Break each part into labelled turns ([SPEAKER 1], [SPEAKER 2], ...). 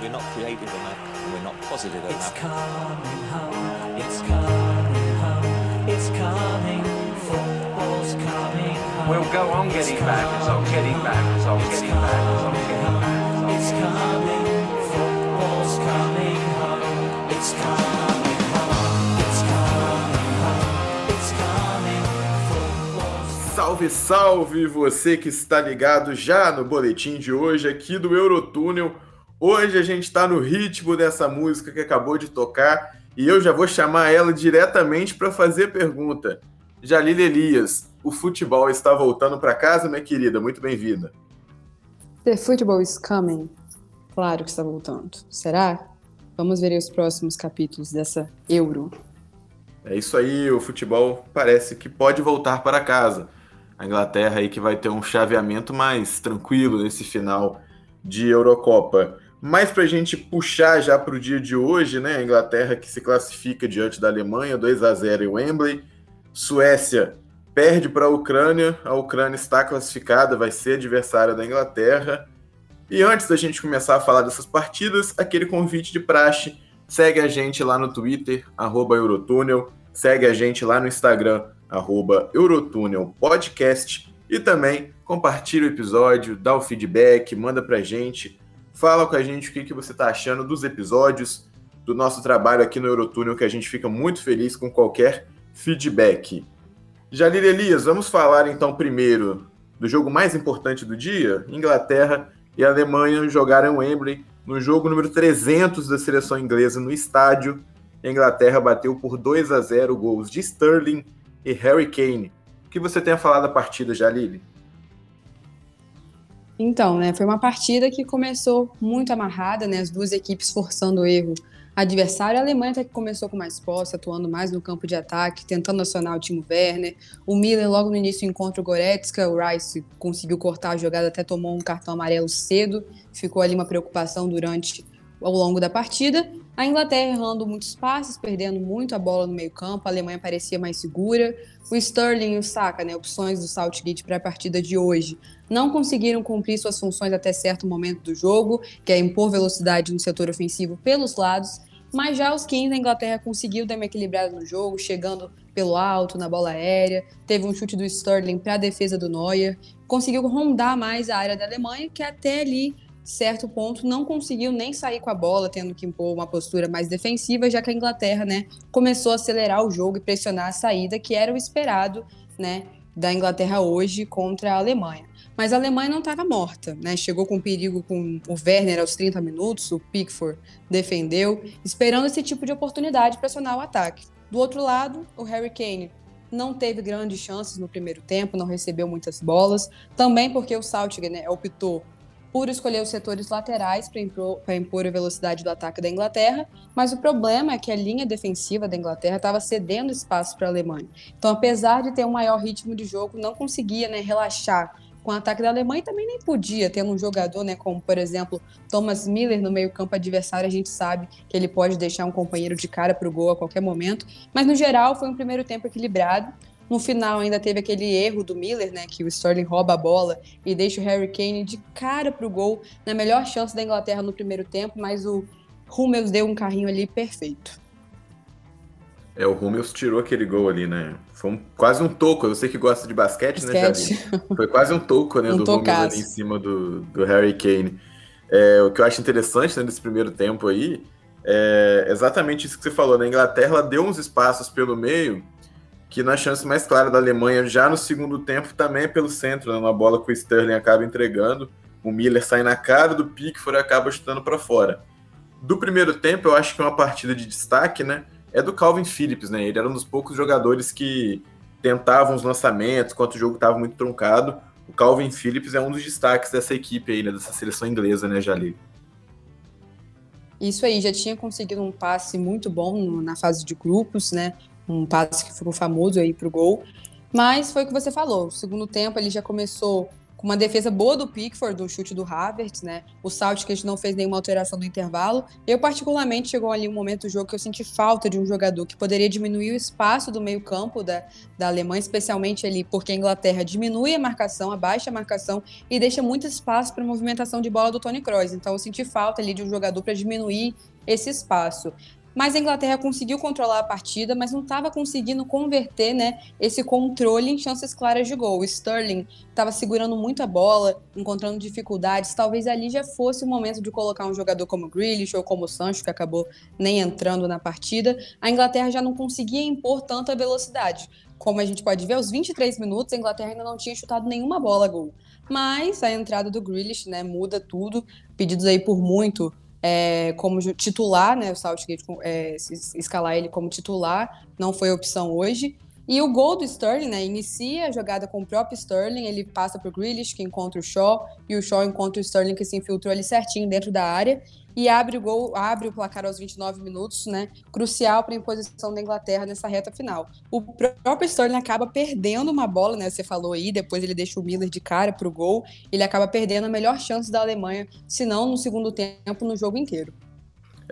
[SPEAKER 1] We're not creative enough, and we're not positive
[SPEAKER 2] It's
[SPEAKER 1] enough.
[SPEAKER 2] coming home, it's coming home, it's coming, football's coming home.
[SPEAKER 3] We'll go on getting back, it's on getting back, it's
[SPEAKER 2] It's
[SPEAKER 3] getting back, it's
[SPEAKER 2] coming
[SPEAKER 3] getting back.
[SPEAKER 2] it's coming, football's coming home. It's coming home, it's coming home, it's coming, football's
[SPEAKER 4] Salve, salve você que está ligado já no boletim de hoje aqui do Eurotúnel. Hoje a gente está no ritmo dessa música que acabou de tocar e eu já vou chamar ela diretamente para fazer a pergunta. Jalile Elias, o futebol está voltando para casa, minha querida? Muito bem-vinda.
[SPEAKER 5] The football is coming. Claro que está voltando. Será? Vamos ver aí os próximos capítulos dessa Euro.
[SPEAKER 4] É isso aí, o futebol parece que pode voltar para casa. A Inglaterra aí que vai ter um chaveamento mais tranquilo nesse final de Eurocopa. Mas para a gente puxar já para o dia de hoje, né? A Inglaterra que se classifica diante da Alemanha, 2 a 0 em Wembley. Suécia perde para a Ucrânia, a Ucrânia está classificada, vai ser adversária da Inglaterra. E antes da gente começar a falar dessas partidas, aquele convite de praxe, segue a gente lá no Twitter, arroba Eurotúnel, segue a gente lá no Instagram, arroba Eurotúnel Podcast, e também compartilha o episódio, dá o feedback, manda pra gente, fala com a gente o que, que você tá achando dos episódios, do nosso trabalho aqui no Eurotúnel, que a gente fica muito feliz com qualquer feedback. Jalil Elias, vamos falar então primeiro do jogo mais importante do dia? Inglaterra e Alemanha jogaram em Wembley no jogo número 300 da seleção inglesa no estádio. A Inglaterra bateu por 2 a 0 gols de Sterling e Harry Kane. O que você tem a falar da partida, Jalili?
[SPEAKER 5] Então, né, foi uma partida que começou muito amarrada, né, as duas equipes forçando o erro adversário. A Alemanha até que começou com mais posse, atuando mais no campo de ataque, tentando acionar o Timo Werner. O Miller, logo no início, encontra o Goretzka. O Rice conseguiu cortar a jogada, até tomou um cartão amarelo cedo. Ficou ali uma preocupação durante ao longo da partida. A Inglaterra errando muitos passes, perdendo muito a bola no meio-campo. A Alemanha parecia mais segura. O Sterling e o Saka, né, opções do Southgate para a partida de hoje, não conseguiram cumprir suas funções até certo momento do jogo, que é impor velocidade no setor ofensivo pelos lados. Mas já aos 15, a Inglaterra conseguiu dar uma equilibrada no jogo, chegando pelo alto, na bola aérea. Teve um chute do Sterling para a defesa do Neuer. Conseguiu rondar mais a área da Alemanha, que até ali certo ponto não conseguiu nem sair com a bola, tendo que impor uma postura mais defensiva, já que a Inglaterra, né, começou a acelerar o jogo e pressionar a saída, que era o esperado, né, da Inglaterra hoje contra a Alemanha. Mas a Alemanha não estava morta, né? Chegou com perigo com o Werner aos 30 minutos, o Pickford defendeu, esperando esse tipo de oportunidade para acionar o ataque. Do outro lado, o Harry Kane não teve grandes chances no primeiro tempo, não recebeu muitas bolas, também porque o Southgate né, optou por escolher os setores laterais para impor, a velocidade do ataque da Inglaterra, mas o problema é que a linha defensiva da Inglaterra estava cedendo espaço para a Alemanha. Então, apesar de ter um maior ritmo de jogo, não conseguia né, relaxar com o ataque da Alemanha e também nem podia, tendo um jogador, né, como por exemplo Thomas Miller no meio-campo adversário, a gente sabe que ele pode deixar um companheiro de cara para o gol a qualquer momento, mas no geral foi um primeiro tempo equilibrado. No final ainda teve aquele erro do Miller, né, que o Sterling rouba a bola e deixa o Harry Kane de cara para o gol, na melhor chance da Inglaterra no primeiro tempo, mas o Hummels deu um carrinho ali perfeito.
[SPEAKER 4] É, o Hummels tirou aquele gol ali, né? Foi um, quase um toco. Eu sei que gosta de basquete,
[SPEAKER 5] basquete.
[SPEAKER 4] né, Javi? Foi quase um toco, né,
[SPEAKER 5] um
[SPEAKER 4] do
[SPEAKER 5] tocaço.
[SPEAKER 4] Hummels ali em cima do, do Harry Kane. É, o que eu acho interessante né, nesse primeiro tempo aí é exatamente isso que você falou, né? A Inglaterra ela deu uns espaços pelo meio que na chance mais clara da Alemanha já no segundo tempo também é pelo centro, né? Uma bola que o Sterling acaba entregando, o Miller sai na cara do Pickford e acaba chutando para fora. Do primeiro tempo, eu acho que uma partida de destaque, né? É do Calvin Phillips, né? Ele era um dos poucos jogadores que tentavam os lançamentos enquanto o jogo estava muito truncado. O Calvin Phillips é um dos destaques dessa equipe aí, né? Dessa seleção inglesa, né, Jalil?
[SPEAKER 5] Isso aí, já tinha conseguido um passe muito bom na fase de grupos, né? Um passe que ficou famoso aí pro gol. Mas foi o que você falou. O segundo tempo ele já começou com uma defesa boa do Pickford, do chute do Havertz, né? O Southgate não fez nenhuma alteração no intervalo. Eu, particularmente, chegou ali um momento do jogo que eu senti falta de um jogador que poderia diminuir o espaço do meio-campo da, da Alemanha, especialmente ali porque a Inglaterra diminui a marcação, abaixa a marcação e deixa muito espaço para a movimentação de bola do Tony Kroos. Então, eu senti falta ali de um jogador para diminuir esse espaço. Mas a Inglaterra conseguiu controlar a partida, mas não estava conseguindo converter né, esse controle em chances claras de gol. O Sterling estava segurando muito a bola, encontrando dificuldades. Talvez ali já fosse o momento de colocar um jogador como Grealish ou como Sancho, que acabou nem entrando na partida. A Inglaterra já não conseguia impor tanta velocidade. Como a gente pode ver, aos 23 minutos, a Inglaterra ainda não tinha chutado nenhuma bola a gol. Mas a entrada do Grealish né, muda tudo. Pedidos aí por muito é, como titular, né? O Southgate é, escalar ele como titular não foi opção hoje. E o gol do Sterling, né? Inicia a jogada com o próprio Sterling, ele passa para o Grealish, que encontra o Shaw, e o Shaw encontra o Sterling, que se infiltrou ali certinho dentro da área, e abre o gol, abre o placar aos 29 minutos, né? Crucial para a imposição da Inglaterra nessa reta final. O próprio Sterling acaba perdendo uma bola, né? Você falou aí, depois ele deixa o Miller de cara para o gol, ele acaba perdendo a melhor chance da Alemanha, se não no segundo tempo, no jogo inteiro.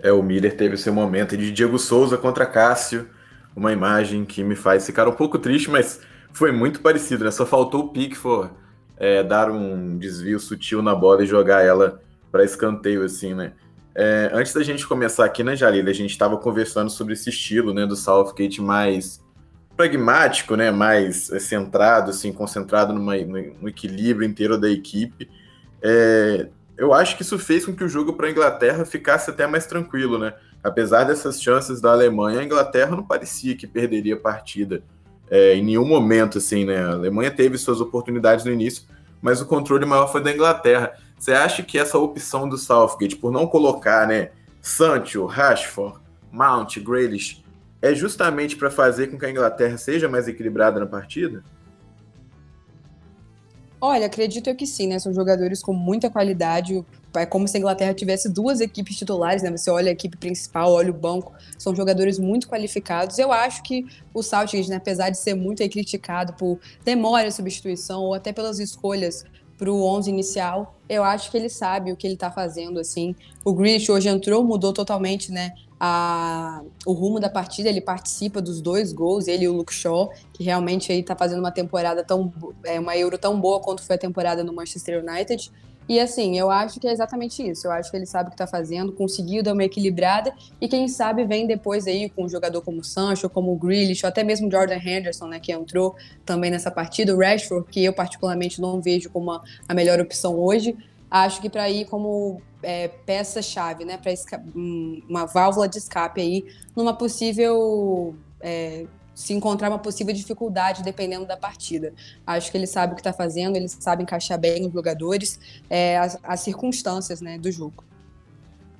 [SPEAKER 4] É, o Miller teve seu momento de Diego Souza contra Cássio, uma imagem que me faz ficar um pouco triste, mas foi muito parecido, né? Só faltou o Pickford é, dar um desvio sutil na bola e jogar ela para escanteio, assim, né? É, antes da gente começar aqui, né, Jalila, a gente estava conversando sobre esse estilo, né, do Southgate mais pragmático, né, mais é, centrado, assim, concentrado numa, no equilíbrio inteiro da equipe. É, eu acho que isso fez com que o jogo para a Inglaterra ficasse até mais tranquilo, né? apesar dessas chances da Alemanha, a Inglaterra não parecia que perderia a partida é, em nenhum momento, assim, né? A Alemanha teve suas oportunidades no início, mas o controle maior foi da Inglaterra. Você acha que essa opção do Southgate, por não colocar, né, Sancho, Rashford, Mount, Grealish, é justamente para fazer com que a Inglaterra seja mais equilibrada na partida?
[SPEAKER 5] Olha, acredito eu que sim, né? São jogadores com muita qualidade. É como se a Inglaterra tivesse duas equipes titulares, né? Você olha a equipe principal, olha o banco, são jogadores muito qualificados. Eu acho que o Southgate, né, apesar de ser muito criticado por demora de substituição ou até pelas escolhas para o 11 inicial, eu acho que ele sabe o que ele está fazendo, assim. O Grealish hoje entrou, mudou totalmente, né, a, o rumo da partida, ele participa dos dois gols, ele e o Luke Shaw, que realmente aí tá fazendo uma temporada tão, é, uma Euro tão boa quanto foi a temporada no Manchester United. E assim, eu acho que é exatamente isso. Eu acho que ele sabe o que está fazendo, conseguiu dar uma equilibrada e quem sabe vem depois aí com um jogador como o Sancho, como o Grealish, ou até mesmo Jordan Henderson, né, que entrou também nessa partida, o Rashford, que eu particularmente não vejo como a, a melhor opção hoje. Acho que para ir como é, peça-chave, né, para uma válvula de escape aí numa possível é, se encontrar uma possível dificuldade dependendo da partida. Acho que ele sabe o que está fazendo, ele sabe encaixar bem os jogadores, é, as, as, circunstâncias né, do jogo.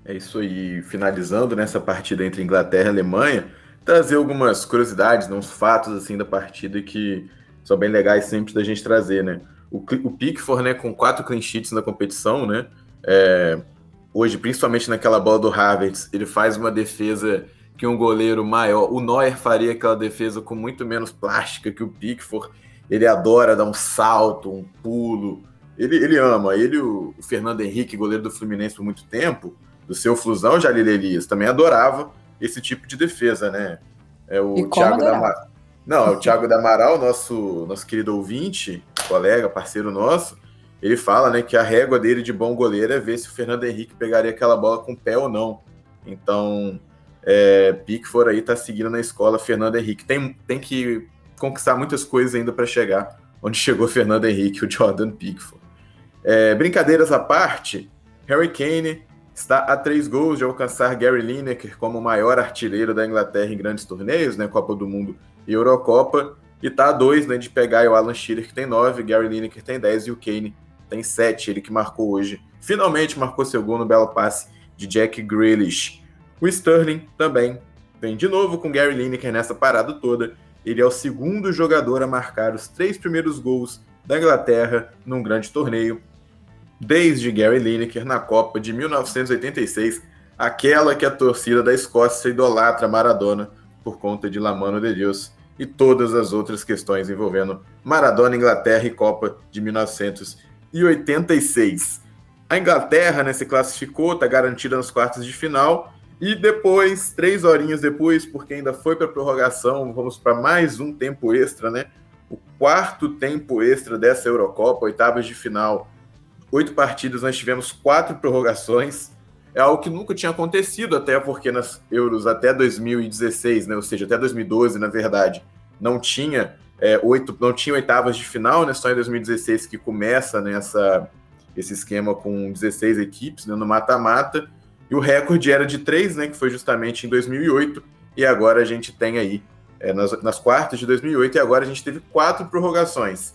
[SPEAKER 4] É isso aí, finalizando nessa partida entre Inglaterra e Alemanha, trazer algumas curiosidades, né, uns fatos assim da partida que são bem legais sempre da gente trazer, né? O, o Pickford, né, com quatro clean sheets na competição, né? É, hoje, principalmente naquela bola do Havertz, ele faz uma defesa que um goleiro maior. O Neuer faria aquela defesa com muito menos plástica que o Pickford. Ele adora dar um salto, um pulo. Ele, ele ama. Ele, o, o Fernando Henrique, goleiro do Fluminense por muito tempo, do seu Flusão, Jalil Elias, também adorava esse tipo de defesa, né? É o Thiago da Amaral. Não, é o Thiago da Amaral, nosso, nosso querido ouvinte, colega, parceiro nosso. Ele fala né, que a régua dele de bom goleiro é ver se o Fernando Henrique pegaria aquela bola com o pé ou não. Então, é, Pickford aí tá seguindo na escola Fernando Henrique. Tem, tem que conquistar muitas coisas ainda para chegar onde chegou Fernando Henrique, o Jordan Pickford. É, brincadeiras à parte, Harry Kane está a três gols de alcançar Gary Lineker como o maior artilheiro da Inglaterra em grandes torneios, né, Copa do Mundo e Eurocopa, e está a dois né, de pegar o Alan Shearer, que tem nove, Gary Lineker tem dez e o Kane tem sete, ele que marcou hoje. Finalmente marcou seu gol no belo passe de Jack Grealish. O Sterling também vem de novo com Gary Lineker nessa parada toda. Ele é o segundo jogador a marcar os três primeiros gols da Inglaterra num grande torneio, desde Gary Lineker na Copa de 1986, aquela que a torcida da Escócia idolatra Maradona por conta de La Mano de Deus e todas as outras questões envolvendo Maradona, Inglaterra e Copa de 1986. A Inglaterra né, se classificou, está garantida nos quartos de final, e depois, três horinhas depois, porque ainda foi para prorrogação, vamos para mais um tempo extra, né? O quarto tempo extra dessa Eurocopa, oitavas de final. Oito partidas, nós tivemos quatro prorrogações. É algo que nunca tinha acontecido, até porque nas Euros até 2016, né? Ou seja, até 2012, na verdade, não tinha é, oito, não tinha oitavas de final, né? Só em 2016 que começa nessa esse esquema com 16 equipes né, no mata-mata. E o recorde era de três, né, que foi justamente em 2008, e agora a gente tem aí é, nas, nas, quartas de 2008, e agora a gente teve quatro prorrogações.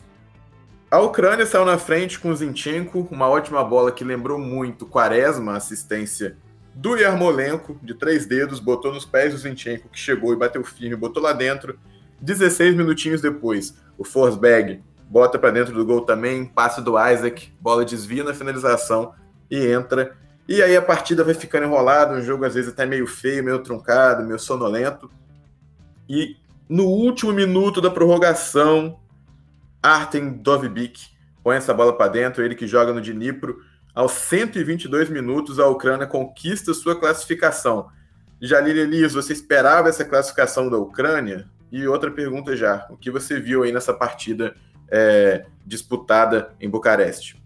[SPEAKER 4] A Ucrânia saiu na frente com o Zinchenko, uma ótima bola que lembrou muito Quaresma, assistência do Yarmolenko, de três dedos, botou nos pés do Zinchenko, que chegou e bateu firme, botou lá dentro. 16 minutinhos depois, o Forsberg bota para dentro do gol também, passe do Isaac, bola desvia na finalização e entra e aí a partida vai ficando enrolada, um jogo às vezes até meio feio, meio truncado, meio sonolento. E no último minuto da prorrogação, Artem Dovbik põe essa bola para dentro, ele que joga no Dnipro. Aos 122 minutos, a Ucrânia conquista sua classificação. Jalil Elias, você esperava essa classificação da Ucrânia? E outra pergunta já, o que você viu aí nessa partida é, disputada em Bucareste?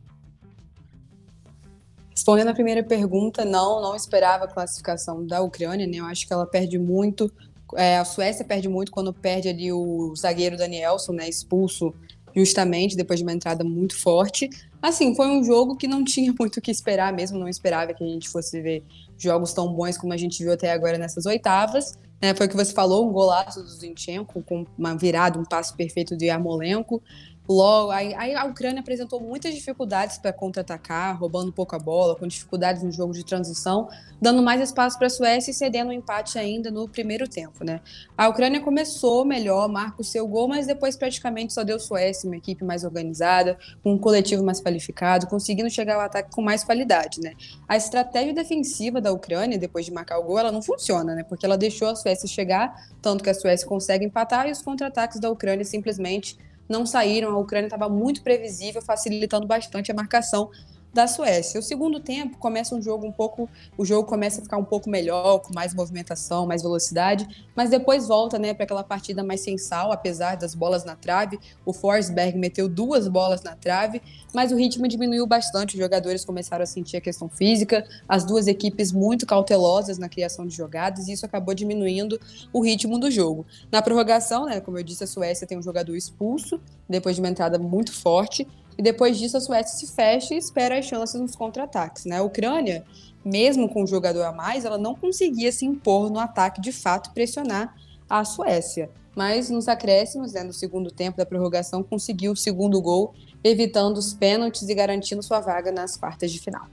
[SPEAKER 5] Respondendo a primeira pergunta, não, não esperava a classificação da Ucrânia, né? Eu acho que ela perde muito. É, a Suécia perde muito quando perde ali o zagueiro Danielson, né? Expulso justamente depois de uma entrada muito forte. Assim, foi um jogo que não tinha muito o que esperar mesmo, não esperava que a gente fosse ver jogos tão bons como a gente viu até agora nessas oitavas. Né? Foi o que você falou, um golaço do Zinchenko, com uma virada, um passo perfeito do Yarmolenko. Logo, aí, aí, a Ucrânia apresentou muitas dificuldades para contra-atacar, roubando pouco a bola, com dificuldades no jogo de transição, dando mais espaço para a Suécia e cedendo um empate ainda no primeiro tempo, né? A Ucrânia começou melhor, marca o seu gol, mas depois praticamente só deu Suécia, uma equipe mais organizada, com um coletivo mais qualificado, conseguindo chegar ao ataque com mais qualidade, né? A estratégia defensiva da Ucrânia, depois de marcar o gol, ela não funciona, né? Porque ela deixou a Suécia chegar, tanto que a Suécia consegue empatar e os contra-ataques da Ucrânia simplesmente não saíram. A Ucrânia estava muito previsível, facilitando bastante a marcação da Suécia. O segundo tempo começa um jogo um pouco, o jogo começa a ficar um pouco melhor, com mais movimentação, mais velocidade, mas depois volta, né, para aquela partida mais sensal, apesar das bolas na trave. O Forsberg meteu duas bolas na trave, mas o ritmo diminuiu bastante. Os jogadores começaram a sentir a questão física, as duas equipes muito cautelosas na criação de jogadas, e isso acabou diminuindo o ritmo do jogo. Na prorrogação, né, como eu disse, a Suécia tem um jogador expulso depois de uma entrada muito forte. E depois disso, a Suécia se fecha e espera as chances nos contra-ataques. Né? A Ucrânia, mesmo com o jogador a mais, ela não conseguia se impor no ataque de fato e pressionar a Suécia. Mas nos acréscimos, né, no segundo tempo da prorrogação, conseguiu o segundo gol, evitando os pênaltis e garantindo sua vaga nas quartas de final.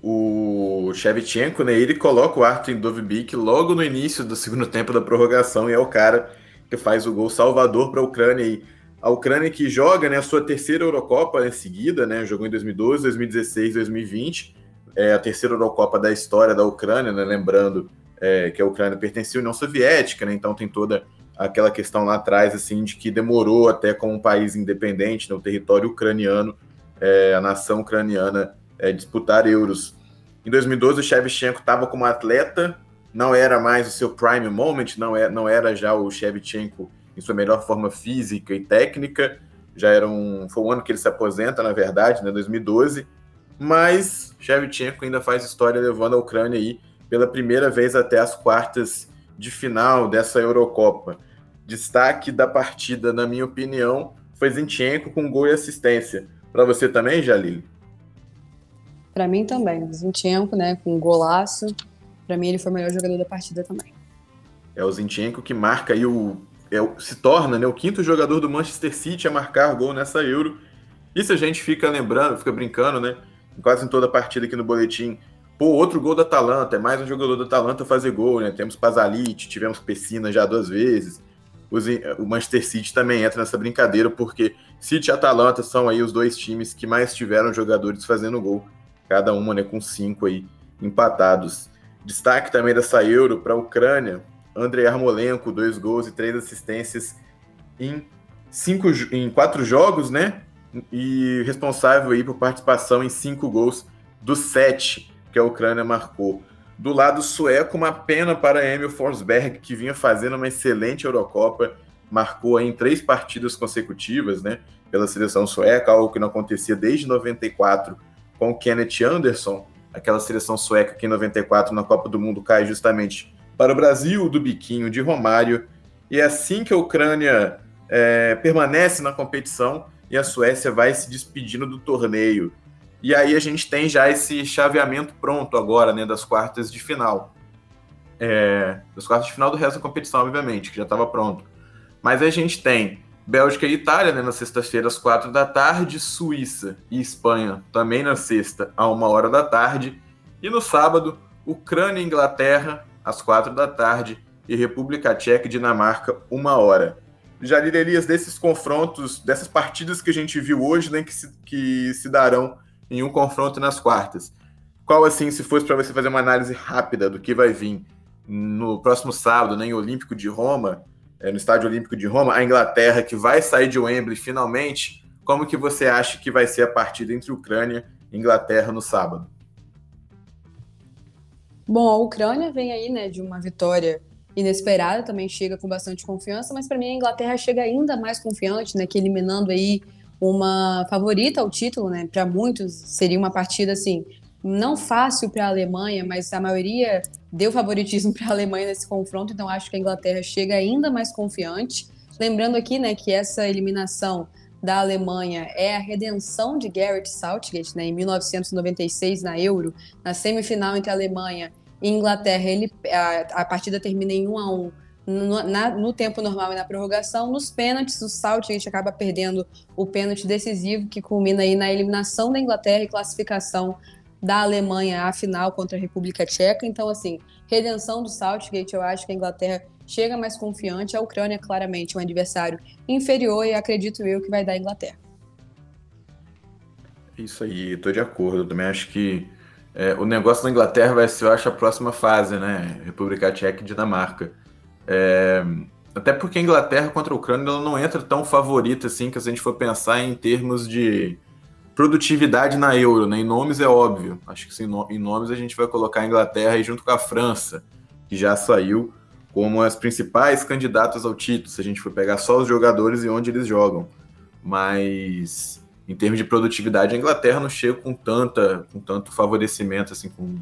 [SPEAKER 4] O Shevchenko, né, ele coloca o Arthur Dovbik logo no início do segundo tempo da prorrogação e é o cara que faz o gol salvador para a Ucrânia. E a Ucrânia que joga né, a sua terceira Eurocopa em seguida, né, jogou em 2012, 2016, 2020, é a terceira Eurocopa da história da Ucrânia, né, lembrando é, que a Ucrânia pertencia à União Soviética, né, então tem toda aquela questão lá atrás assim de que demorou até como um país independente, no né, território ucraniano, é, a nação ucraniana é, disputar euros. Em 2012 o Shevchenko estava como atleta, não era mais o seu prime moment, não, é, não era já o Shevchenko em sua melhor forma física e técnica. Já era um, foi o ano que ele se aposenta, na verdade, né, 2012. Mas Shevchenko ainda faz história levando a Ucrânia aí pela primeira vez até as quartas de final dessa Eurocopa. Destaque da partida, na minha opinião, foi Zinchenko com gol e assistência. Para você também, Jalil?
[SPEAKER 5] Para mim também. Zinchenko, né, com golaço. Para mim ele foi o melhor jogador da partida também.
[SPEAKER 4] É o Zinchenko que marca aí o é, se torna né, o quinto jogador do Manchester City a marcar gol nessa Euro. Isso a gente fica lembrando, fica brincando, né? Quase em toda a partida aqui no boletim. Pô, outro gol da Atalanta, é mais um jogador da Atalanta fazer gol, né? Temos Pazalit, tivemos Pessina já duas vezes. O Manchester City também entra nessa brincadeira, porque City e Atalanta são aí os dois times que mais tiveram jogadores fazendo gol, cada uma né, com cinco aí empatados. Destaque também dessa Euro para a Ucrânia, Andrei Armolenko, dois gols e três assistências em, cinco, em quatro jogos, né? E responsável aí por participação em cinco gols dos sete que a Ucrânia marcou. Do lado sueco, uma pena para Emil Forsberg, que vinha fazendo uma excelente Eurocopa, marcou em três partidas consecutivas, né? Pela seleção sueca, algo que não acontecia desde 94 com o Kenneth Anderson, aquela seleção sueca que em 94 na Copa do Mundo cai justamente para o Brasil, do biquinho de Romário. E é assim que a Ucrânia é, permanece na competição e a Suécia vai se despedindo do torneio. E aí a gente tem já esse chaveamento pronto agora, né, das quartas de final. É, das quartas de final do resto da competição, obviamente, que já estava pronto. Mas a gente tem Bélgica e Itália, né, na sexta-feira, às quatro da tarde, Suíça e Espanha, também na sexta, à uma hora da tarde, e no sábado, Ucrânia e Inglaterra, às quatro da tarde, e República Tcheca e Dinamarca, uma hora. Jair Elias, desses confrontos, dessas partidas que a gente viu hoje, né, que se, que se darão em um confronto nas quartas, qual, assim, se fosse para você fazer uma análise rápida do que vai vir no próximo sábado, né, em Olímpico de Roma, é, no Estádio Olímpico de Roma, a Inglaterra que vai sair de Wembley finalmente. Como que você acha que vai ser a partida entre Ucrânia e Inglaterra no sábado?
[SPEAKER 5] Bom, a Ucrânia vem aí, né, de uma vitória inesperada, também chega com bastante confiança, mas para mim a Inglaterra chega ainda mais confiante, né, que eliminando aí uma favorita ao título, né, para muitos seria uma partida assim não fácil para a Alemanha, mas a maioria deu favoritismo para a Alemanha nesse confronto, então acho que a Inglaterra chega ainda mais confiante. Lembrando aqui, né, que essa eliminação da Alemanha é a redenção de Garrett Southgate, né, em 1996 na Euro, na semifinal entre a Alemanha e Inglaterra, ele, a, a partida termina em 1 a 1 no, na, no, tempo normal e na prorrogação. Nos pênaltis, o Southgate acaba perdendo o pênalti decisivo, que culmina aí na eliminação da Inglaterra e classificação da Alemanha à final contra a República Tcheca. Então, assim, redenção do Southgate, eu acho que a Inglaterra chega mais confiante. A Ucrânia, claramente, é um adversário inferior e acredito eu que vai dar a Inglaterra.
[SPEAKER 4] Isso aí, estou de acordo. Eu também acho que é, o negócio da Inglaterra vai ser, eu acho, a próxima fase, né? República Tcheca e Dinamarca. É, até porque a Inglaterra contra a Ucrânia ela não entra tão favorita assim, que se a gente for pensar em termos de produtividade na Euro, né? Em nomes é óbvio. Acho que em nomes a gente vai colocar a Inglaterra aí junto com a França, que já saiu como as principais candidatas ao título, se a gente for pegar só os jogadores e onde eles jogam. Mas em termos de produtividade, a Inglaterra não chega com tanta, com tanto favorecimento, assim, com,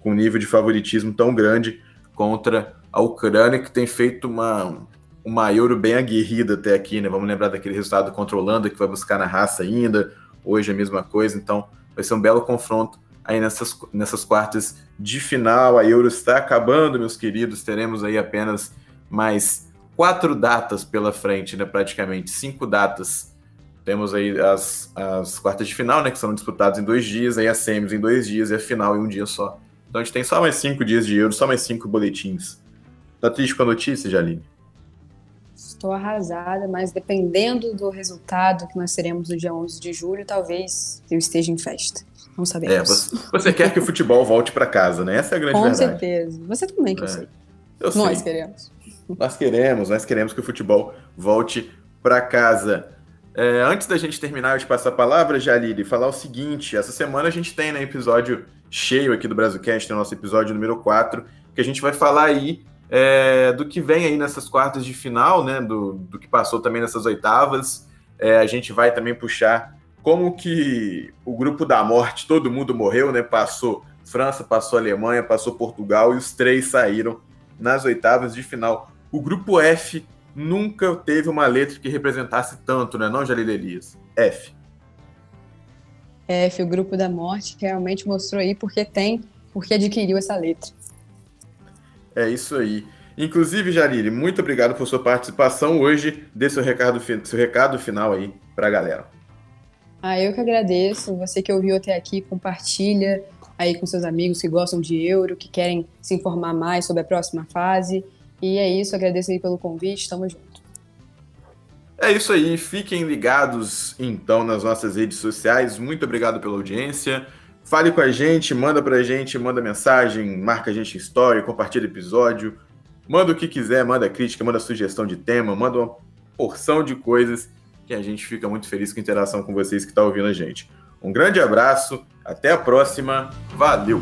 [SPEAKER 4] com um nível de favoritismo tão grande contra a Ucrânia, que tem feito uma, uma Euro bem aguerrida até aqui, né? Vamos lembrar daquele resultado contra a Holanda, que vai buscar na raça ainda, hoje a mesma coisa, então vai ser um belo confronto aí nessas, nessas quartas de final. A Euro está acabando, meus queridos, teremos aí apenas mais quatro datas pela frente, né, praticamente, cinco datas. Temos aí as, as quartas de final, né, que são disputadas em dois dias, aí as semis em dois dias e a final em um dia só. Então a gente tem só mais cinco dias de Euro, só mais cinco boletins. Tá triste com a notícia, Jaline?
[SPEAKER 5] Estou arrasada, mas dependendo do resultado que nós teremos no dia 11 de julho, talvez eu esteja em festa. Não sabemos.
[SPEAKER 4] É, você, você quer que o futebol volte para casa, né? Essa é a grande
[SPEAKER 5] Com
[SPEAKER 4] verdade.
[SPEAKER 5] certeza. Você também, que
[SPEAKER 4] É.
[SPEAKER 5] eu sei.
[SPEAKER 4] Eu
[SPEAKER 5] Nós
[SPEAKER 4] sei.
[SPEAKER 5] queremos.
[SPEAKER 4] Nós queremos, nós queremos que o futebol volte para casa. É, antes da gente terminar, eu te passar a palavra, Jalili, falar o seguinte: essa semana a gente tem né, episódio cheio aqui do Brasilcast, no nosso episódio número 4, que a gente vai falar aí é, do que vem aí nessas quartas de final, né? Do, do que passou também nessas oitavas. É, a gente vai também puxar como que o grupo da morte, todo mundo morreu, né? Passou França, passou Alemanha, passou Portugal e os três saíram nas oitavas de final. O grupo F nunca teve uma letra que representasse tanto, né, não, Jalil Elias? F.
[SPEAKER 5] F, o grupo da morte, realmente mostrou aí porque tem, porque adquiriu essa letra.
[SPEAKER 4] É isso aí. Inclusive, Jalili, muito obrigado por sua participação hoje. Dê seu recado, seu recado final aí pra galera.
[SPEAKER 5] Ah, eu que agradeço. Você que ouviu até aqui, compartilha aí com seus amigos que gostam de euro, que querem se informar mais sobre a próxima fase. E é isso, agradeço aí pelo convite, tamo junto.
[SPEAKER 4] É isso aí, fiquem ligados então nas nossas redes sociais. Muito obrigado pela audiência. Fale com a gente, manda pra gente, manda mensagem, marca a gente em história, compartilha episódio, manda o que quiser, manda crítica, manda sugestão de tema, manda uma porção de coisas que a gente fica muito feliz com a interação com vocês que estão tá ouvindo a gente. Um grande abraço, até a próxima, valeu!